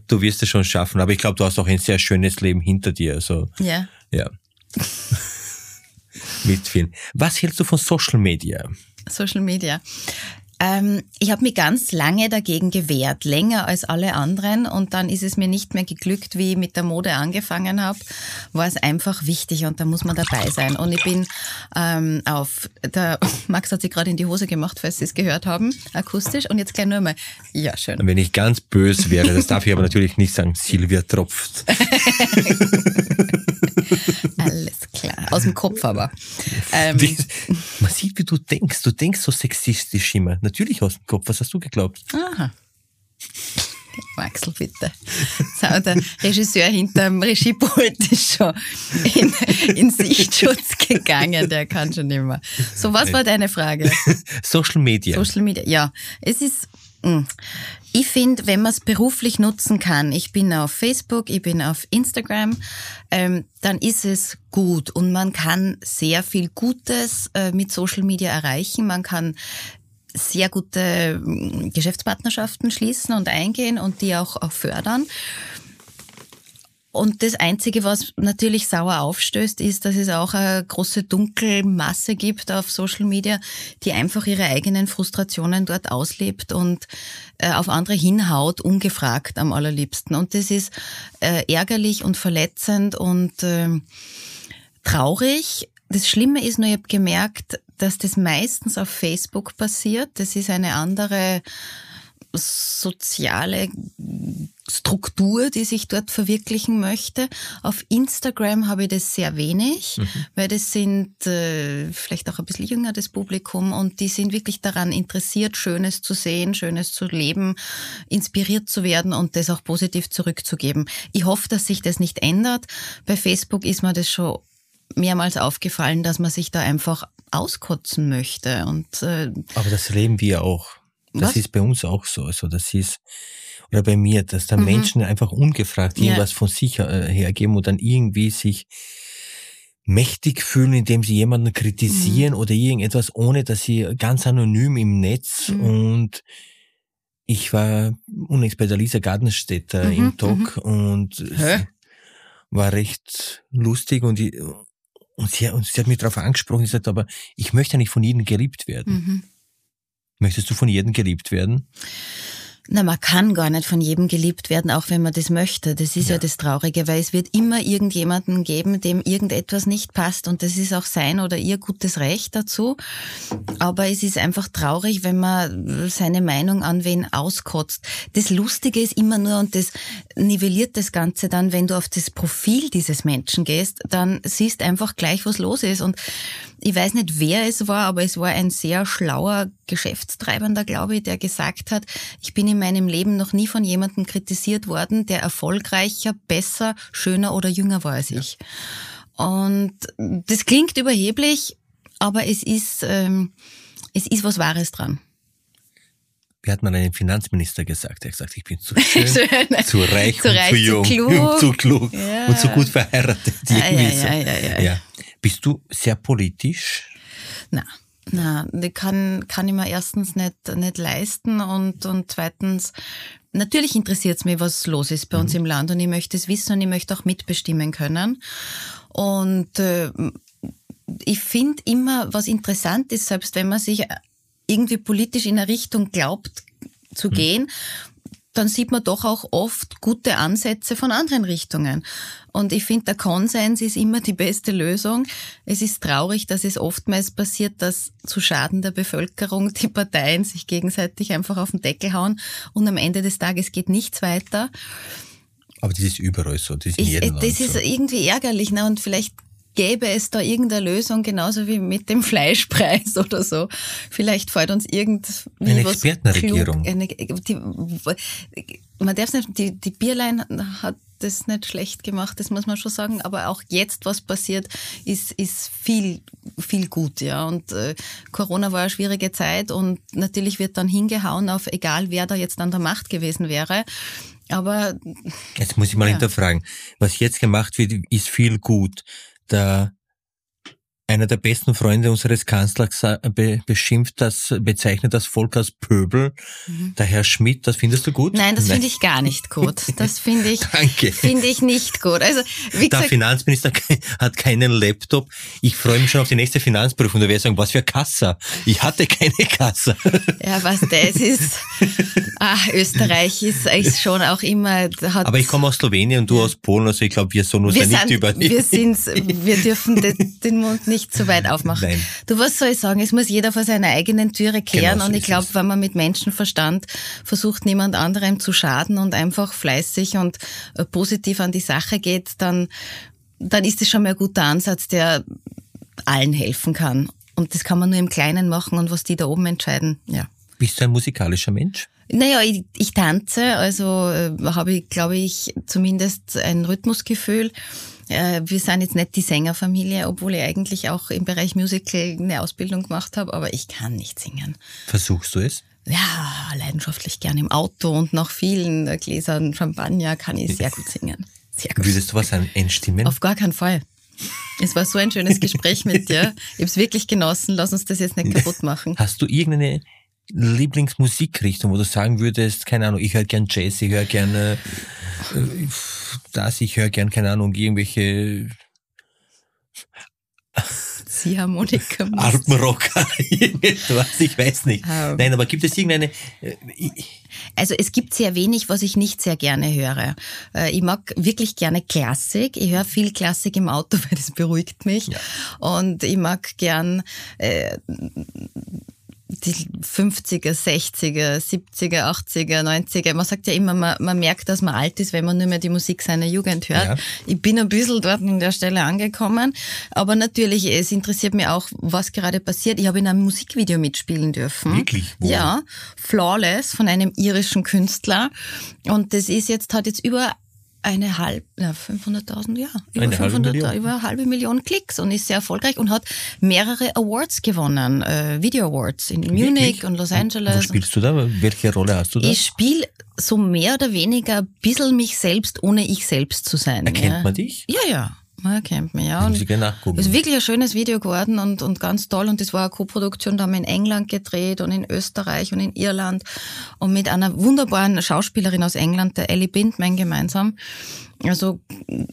Du wirst es schon schaffen, aber ich glaube, du hast auch ein sehr schönes Leben hinter dir. Also, ja. Ja mitfühlen. Was hältst du von Social Media? Social Media. Ähm, ich habe mich ganz lange dagegen gewehrt, länger als alle anderen. Und dann ist es mir nicht mehr geglückt, wie ich mit der Mode angefangen habe. War es einfach wichtig und da muss man dabei sein. Und ich bin ähm, auf, der Max hat sich gerade in die Hose gemacht, falls Sie es gehört haben, akustisch. Und jetzt gleich nur mal, ja schön. Wenn ich ganz böse wäre, das darf ich aber natürlich nicht sagen, Silvia tropft. Alles klar. Aus dem Kopf aber. Ähm, man sieht, wie du denkst. Du denkst so sexistisch immer. Natürlich aus dem Kopf. Was hast du geglaubt? Aha. Maxel, bitte. So, der Regisseur hinterm Regiepult ist schon in, in Sichtschutz gegangen, der kann schon mehr. So, was war deine Frage? Social Media. Social Media, ja. Es ist. Hm. Ich finde, wenn man es beruflich nutzen kann, ich bin auf Facebook, ich bin auf Instagram, ähm, dann ist es gut und man kann sehr viel Gutes äh, mit Social Media erreichen. Man kann sehr gute mm, Geschäftspartnerschaften schließen und eingehen und die auch, auch fördern. Und das Einzige, was natürlich sauer aufstößt, ist, dass es auch eine große Dunkelmasse gibt auf Social Media, die einfach ihre eigenen Frustrationen dort auslebt und äh, auf andere hinhaut, ungefragt am allerliebsten. Und das ist äh, ärgerlich und verletzend und äh, traurig. Das Schlimme ist nur, ich habe gemerkt, dass das meistens auf Facebook passiert. Das ist eine andere soziale Struktur, die sich dort verwirklichen möchte. Auf Instagram habe ich das sehr wenig, mhm. weil das sind äh, vielleicht auch ein bisschen jünger das Publikum und die sind wirklich daran interessiert, Schönes zu sehen, Schönes zu leben, inspiriert zu werden und das auch positiv zurückzugeben. Ich hoffe, dass sich das nicht ändert. Bei Facebook ist mir das schon mehrmals aufgefallen, dass man sich da einfach auskotzen möchte. Und, äh, Aber das erleben wir auch. Das Was? ist bei uns auch so. Also das ist, oder bei mir, dass da mhm. Menschen einfach ungefragt irgendwas ja. von sich äh, hergeben und dann irgendwie sich mächtig fühlen, indem sie jemanden kritisieren mhm. oder irgendetwas, ohne dass sie ganz anonym im Netz mhm. und ich war unlängst bei der Lisa Gartenstädter mhm, im Talk mhm. und Hä? war recht lustig und, ich, und, sie, und sie hat mich darauf angesprochen, sie sagt, aber ich möchte nicht von jedem geliebt werden. Mhm. Möchtest du von jedem geliebt werden? Na, man kann gar nicht von jedem geliebt werden, auch wenn man das möchte. Das ist ja. ja. das Traurige, weil es wird immer irgendjemanden geben, dem irgendetwas nicht passt und das ist auch sein oder ihr gutes Recht dazu. Aber es ist einfach traurig, wenn man seine Meinung an wen auskotzt. Das Lustige ist immer nur und das nivelliert das Ganze dann, wenn du auf das Profil dieses Menschen gehst, dann siehst einfach gleich, was los ist und ich weiß nicht, wer es war, aber es war ein sehr schlauer Geschäftstreibender, glaube ich, der gesagt hat, ich bin in meinem Leben noch nie von jemandem kritisiert worden, der erfolgreicher, besser, schöner oder jünger war als ich. Und das klingt überheblich, aber es ist, ähm, es ist was Wahres dran. Wie hat man einem Finanzminister gesagt? Er hat gesagt, ich bin zu schön, schön. zu reich zu und reich, zu jung, zu klug, zu klug ja. und zu gut verheiratet. Ah, ja, ja, ja, ja, ja. Bist du sehr politisch? Na, na, die kann, kann ich mir erstens nicht, nicht leisten und, und zweitens, natürlich interessiert es mich, was los ist bei mhm. uns im Land und ich möchte es wissen und ich möchte auch mitbestimmen können. Und äh, ich finde immer, was interessant ist, selbst wenn man sich irgendwie politisch in eine Richtung glaubt zu mhm. gehen, dann sieht man doch auch oft gute Ansätze von anderen Richtungen. Und ich finde, der Konsens ist immer die beste Lösung. Es ist traurig, dass es oftmals passiert, dass zu Schaden der Bevölkerung die Parteien sich gegenseitig einfach auf den Deckel hauen und am Ende des Tages geht nichts weiter. Aber das ist überall so. Das ist, ich, das ist so. irgendwie ärgerlich. Ne? Und vielleicht gäbe es da irgendeine Lösung, genauso wie mit dem Fleischpreis oder so. Vielleicht fällt uns irgendwie eine was Expertenregierung. Klug, eine, die, man darf nicht, die, die Bierlein hat das nicht schlecht gemacht, das muss man schon sagen. Aber auch jetzt, was passiert, ist, ist viel, viel gut, ja. Und äh, Corona war eine schwierige Zeit und natürlich wird dann hingehauen auf egal, wer da jetzt an der Macht gewesen wäre. Aber jetzt muss ich mal ja. hinterfragen. Was jetzt gemacht wird, ist viel gut der einer der besten Freunde unseres Kanzlers be beschimpft das, bezeichnet das Volk als Pöbel. Mhm. Der Herr Schmidt, das findest du gut? Nein, das finde ich gar nicht gut. Das finde ich, finde ich nicht gut. Also, wie gesagt, der Finanzminister hat keinen Laptop. Ich freue mich schon auf die nächste Finanzprüfung. Da werde ich sagen, was für Kassa? Ich hatte keine Kassa. Ja, was das ist. Ah, Österreich ist, ist schon auch immer, hat, Aber ich komme aus Slowenien und du aus Polen, also ich glaube, wir sollen uns wir ja nicht übernehmen. Wir sind, wir dürfen den, den Mund nicht nicht zu weit aufmachen. Nein. Du, was soll ich sagen? Es muss jeder vor seiner eigenen Türe kehren. Genau so und ich glaube, wenn man mit Menschenverstand versucht, niemand anderem zu schaden und einfach fleißig und äh, positiv an die Sache geht, dann, dann ist es schon mal ein guter Ansatz, der allen helfen kann. Und das kann man nur im Kleinen machen und was die da oben entscheiden, ja. Bist du ein musikalischer Mensch? Naja, ich, ich tanze, also äh, habe ich, glaube ich, zumindest ein Rhythmusgefühl. Äh, wir sind jetzt nicht die Sängerfamilie, obwohl ich eigentlich auch im Bereich Musical eine Ausbildung gemacht habe, aber ich kann nicht singen. Versuchst du es? Ja, leidenschaftlich gern im Auto und nach vielen Gläsern Champagner kann ich sehr gut singen. Sehr gut. Würdest du was einstimmen? Auf gar keinen Fall. Es war so ein schönes Gespräch mit dir. Ich habe es wirklich genossen. Lass uns das jetzt nicht kaputt machen. Hast du irgendeine Lieblingsmusikrichtung, wo du sagen würdest, keine Ahnung, ich höre gern Jazz, ich höre gerne äh, das, ich höre gern, keine Ahnung, irgendwelche Ziehharmonika. Alpenrocker, irgendwas, ich weiß nicht. Um. Nein, aber gibt es irgendeine... Äh, also es gibt sehr wenig, was ich nicht sehr gerne höre. Äh, ich mag wirklich gerne Klassik. Ich höre viel Klassik im Auto, weil das beruhigt mich. Ja. Und ich mag gern... Äh, die 50er, 60er, 70er, 80er, 90er. Man sagt ja immer, man, man merkt, dass man alt ist, wenn man nur mehr die Musik seiner Jugend hört. Ja. Ich bin ein bisschen dort an der Stelle angekommen. Aber natürlich, es interessiert mich auch, was gerade passiert. Ich habe in einem Musikvideo mitspielen dürfen. Wirklich? Wo? Ja. Flawless von einem irischen Künstler. Und das ist jetzt, hat jetzt über eine halbe, ja, 500.000, ja, über, eine 500, halbe über eine halbe Million Klicks und ist sehr erfolgreich und hat mehrere Awards gewonnen, äh, Video Awards in Wirklich? Munich und Los Angeles. Wo spielst du da? Welche Rolle hast du da? Ich spiele so mehr oder weniger ein bisschen mich selbst, ohne ich selbst zu sein. Erkennt ja. man dich? Ja, ja. Man kennt mich, ja. Und es ist wirklich ein schönes Video geworden und, und ganz toll. Und das war eine Co-Produktion, da haben wir in England gedreht und in Österreich und in Irland und mit einer wunderbaren Schauspielerin aus England, der Ellie Bindman gemeinsam. Also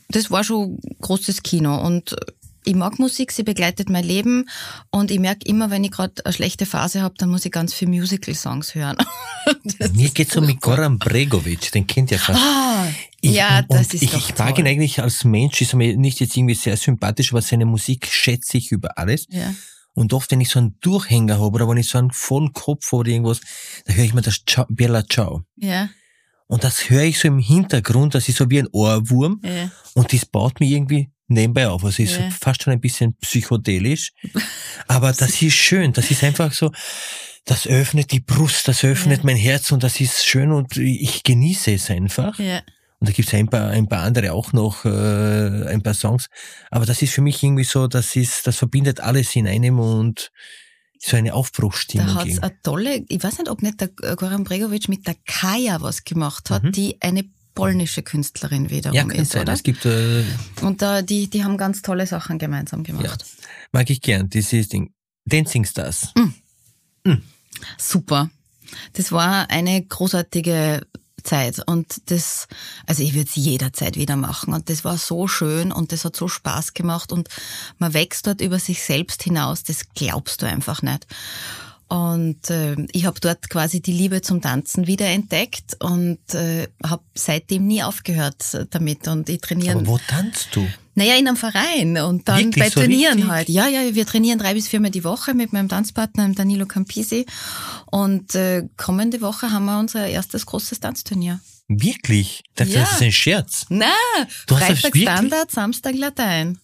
das war schon großes Kino und ich mag Musik, sie begleitet mein Leben und ich merke immer, wenn ich gerade eine schlechte Phase habe, dann muss ich ganz viel Musical-Songs hören. Mir geht's so mit Goran Bregovic, den kennt ihr fast. Ah, ich, ja, das ist ich, Ich mag ihn eigentlich als Mensch, ist mir nicht jetzt irgendwie sehr sympathisch, aber seine Musik schätze ich über alles. Ja. Und oft, wenn ich so einen Durchhänger habe oder wenn ich so einen vollen Kopf oder irgendwas, da höre ich mir das Ciao, Bella Ciao. Ja. Und das höre ich so im Hintergrund, das ist so wie ein Ohrwurm. Ja. Und das baut mir irgendwie nebenbei auf. Also ist ja. fast schon ein bisschen psychedelisch. Aber das ist schön. Das ist einfach so, das öffnet die Brust, das öffnet ja. mein Herz und das ist schön und ich genieße es einfach. Ja. Und da gibt es ein paar, ein paar andere auch noch, äh, ein paar Songs. Aber das ist für mich irgendwie so, das ist, das verbindet alles in einem und so eine Aufbruchstimmung. Da hat's eine tolle, ich weiß nicht, ob nicht der Goran Bregovic mit der Kaya was gemacht hat, mhm. die eine polnische Künstlerin wiederum ja, ist, sein. oder? Es gibt, äh, und da, die, die haben ganz tolle Sachen gemeinsam gemacht. Ja. Mag ich gern, dieses Ding. Dancing Stars. Mm. Mm. Super. Das war eine großartige Zeit. Und das, also ich würde es jederzeit wieder machen. Und das war so schön und das hat so Spaß gemacht. Und man wächst dort über sich selbst hinaus, das glaubst du einfach nicht. Und äh, ich habe dort quasi die Liebe zum Tanzen wiederentdeckt und äh, habe seitdem nie aufgehört damit. Und ich trainiere. Aber wo tanzt du? Naja, in einem Verein und dann Wirklich bei so Turnieren richtig? halt. Ja, ja, wir trainieren drei bis viermal die Woche mit meinem Tanzpartner Danilo Campisi. Und äh, kommende Woche haben wir unser erstes großes Tanzturnier. Wirklich? Das, Ja. das ist ein Scherz. Na, Du hast das Freitag? Standard, Samstag Latein.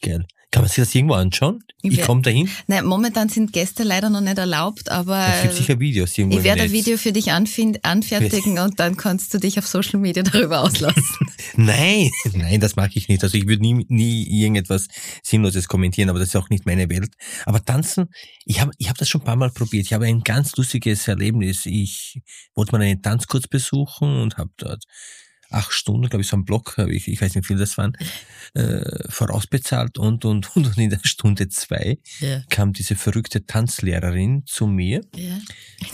Geil. Kann man sich das irgendwo anschauen? Ich komme dahin. Nein, momentan sind Gäste leider noch nicht erlaubt, aber Es gibt sicher Videos irgendwo ich werde ein. Video für dich anfertigen und dann kannst du dich auf Social Media darüber auslassen. Nein, nein, das mache ich nicht. Also ich würde nie, nie irgendetwas Sinnloses kommentieren, aber das ist auch nicht meine Welt. Aber tanzen, ich habe ich hab das schon ein paar Mal probiert. Ich habe ein ganz lustiges Erlebnis. Ich wollte mal einen Tanzkurs besuchen und habe dort acht Stunden, glaube ich, so einen Block, ich, ich weiß nicht, wie viel das waren, äh, vorausbezahlt und, und, und in der Stunde zwei Ja. kam diese verrückte Tanzlehrerin zu mir Ja.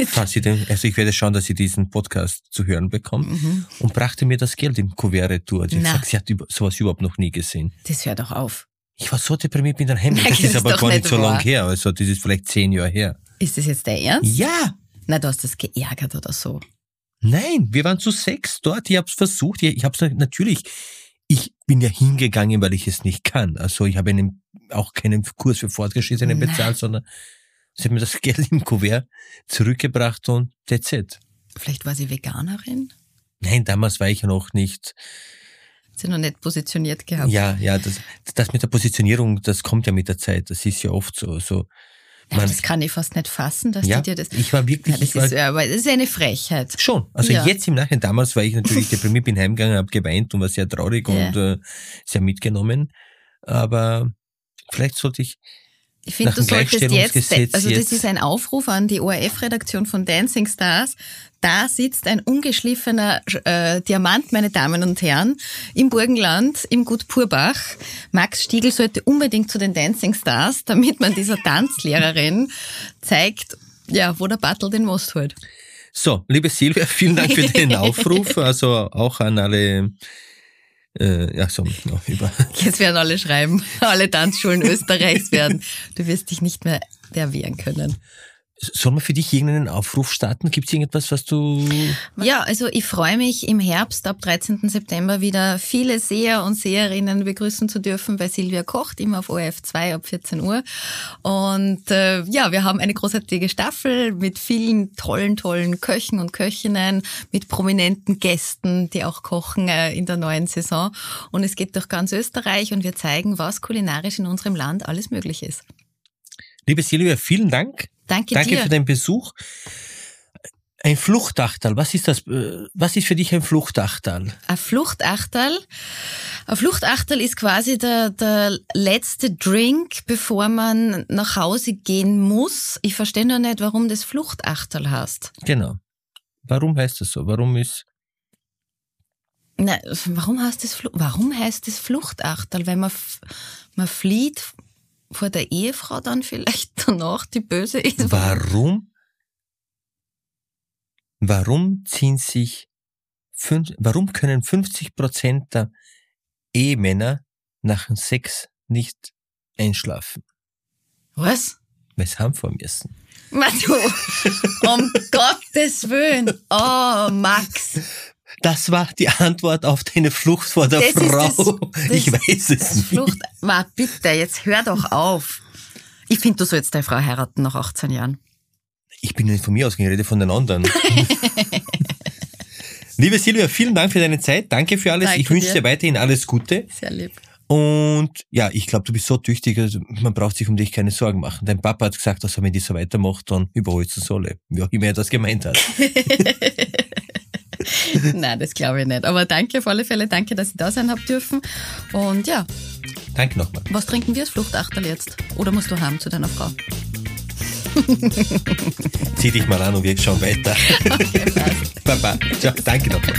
falls sie den, also ich werde schauen, dass sie diesen Podcast zu hören bekommt Mhm. und brachte mir das Geld im Kuvert retour. Sie hat sowas überhaupt noch nie gesehen. Das hört doch auf. Ich war so deprimiert, bin dann heim. Nein, Das das ist ist aber gar nicht so lang wahr. her. Also das ist vielleicht zehn Jahre her. Ist das jetzt der Ernst? Ja, Na, du hast das geärgert oder so. Nein, wir waren zu sechs dort. Ich habe es versucht. Ich, ich habe es natürlich. Ich bin ja hingegangen, weil ich es nicht kann. Also ich habe einen, auch keinen Kurs für Fortgeschrittene bezahlt, sondern sie hat mir das Geld im Kuvert zurückgebracht und that's it. Vielleicht war sie Veganerin? Nein, damals war ich noch nicht Hat sie noch nicht positioniert gehabt? Ja, ja, das, das mit der Positionierung, das kommt ja mit der Zeit. Das ist ja oft so. so Nein, man, das kann ich fast nicht fassen, dass ja, die dir das... ich war wirklich, Ja, das war, ist, aber das ist eine Frechheit. schon. Also Ja. jetzt im Nachhinein, damals war ich natürlich deprimiert, bin heimgegangen, habe geweint und war sehr traurig Ja. und äh, sehr mitgenommen. Aber vielleicht sollte ich, Ich finde, du solltest jetzt, also das ist ein Aufruf an die ORF-Redaktion von Dancing Stars. Da sitzt ein ungeschliffener äh, Diamant, meine Damen und Herren, im Burgenland, im Gut Purbach. Max Stiegel sollte unbedingt zu den Dancing Stars, damit man dieser Tanzlehrerin zeigt, ja, wo der Battle den Most holt. so, liebe Silvia, vielen Dank für den Aufruf. Also auch an alle, äh, ja, so, no, über, Jetzt werden alle schreiben, alle Tanzschulen Österreichs werden. Du wirst dich nicht mehr erwehren können. Sollen wir für dich irgendeinen Aufruf starten? Gibt es irgendetwas, was du... Ja, also ich freue mich im Herbst ab 13. September wieder viele Seher und Seherinnen begrüßen zu dürfen bei Silvia Kocht, immer auf ORF 2 ab 14 Uhr. Und äh, ja, wir haben eine großartige Staffel mit vielen tollen, tollen Köchen und Köchinnen, mit prominenten Gästen, die auch kochen äh, in der neuen Saison. Und es geht durch ganz Österreich und wir zeigen, was kulinarisch in unserem Land alles möglich ist. Liebe Silvia, vielen Dank. Danke, Danke dir. für deinen Besuch. Ein Fluchtachtal, was ist das, äh, was ist für dich ein Fluchtachtal? Ein Fluchtachterl. Ein Fluchtachterl ist quasi der, der letzte Drink, bevor man nach Hause gehen muss. Ich verstehe noch nicht, warum das Fluchtachterl heißt. Genau. Warum heißt das so? Warum ist, Na, warum heißt das, warum heißt das Fluchtachterl? Weil man, man flieht vor der Ehefrau dann vielleicht danach, die böse ist. warum, warum ziehen sich, fünf, warum können 50 Prozent der Ehemänner nach dem Sex nicht einschlafen? Was? Weil sie heimfahren müssen. Ma du, um Gottes Willen. Oh, Max. Das war die Antwort auf deine Flucht vor der Das Frau. das- das ich weiß es nicht. Flucht. Ma, bitte, jetzt hör doch auf. Ich finde, du sollst deine Frau heiraten nach 18 Jahren. Ich bin nicht von mir ausgegangen, ich rede von den anderen. Liebe Silvia, vielen Dank für deine Zeit. Danke für alles. Danke ich wünsche dir. dir weiterhin alles Gute. Sehr lieb. Und ja, ich glaube, du bist so tüchtig, also man braucht sich um dich keine Sorgen machen. Dein Papa hat gesagt, dass er, wenn die so weitermacht, dann überholst du Solle. Wie auch immer er das gemeint hat. Nein, das glaube ich nicht. Aber danke auf alle Fälle. Danke, dass ich da sein hab dürfen. Und ja, Danke nochmal. was trinken wir als Fluchtachterl jetzt? Oder musst du heim zu deiner Frau? Zieh dich mal an und wir schauen weiter. Baba. Ciao. Danke nochmal.